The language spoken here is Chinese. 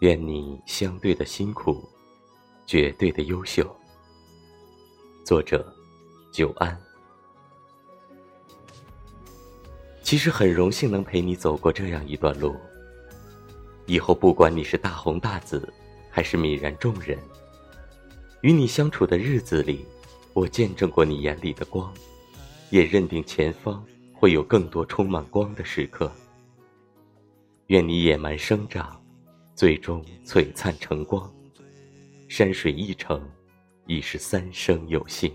愿你相对的辛苦，绝对的优秀。作者：久安。其实很荣幸能陪你走过这样一段路。以后不管你是大红大紫，还是泯然众人，与你相处的日子里，我见证过你眼里的光，也认定前方会有更多充满光的时刻。愿你野蛮生长。最终璀璨成光，山水一程，已是三生有幸。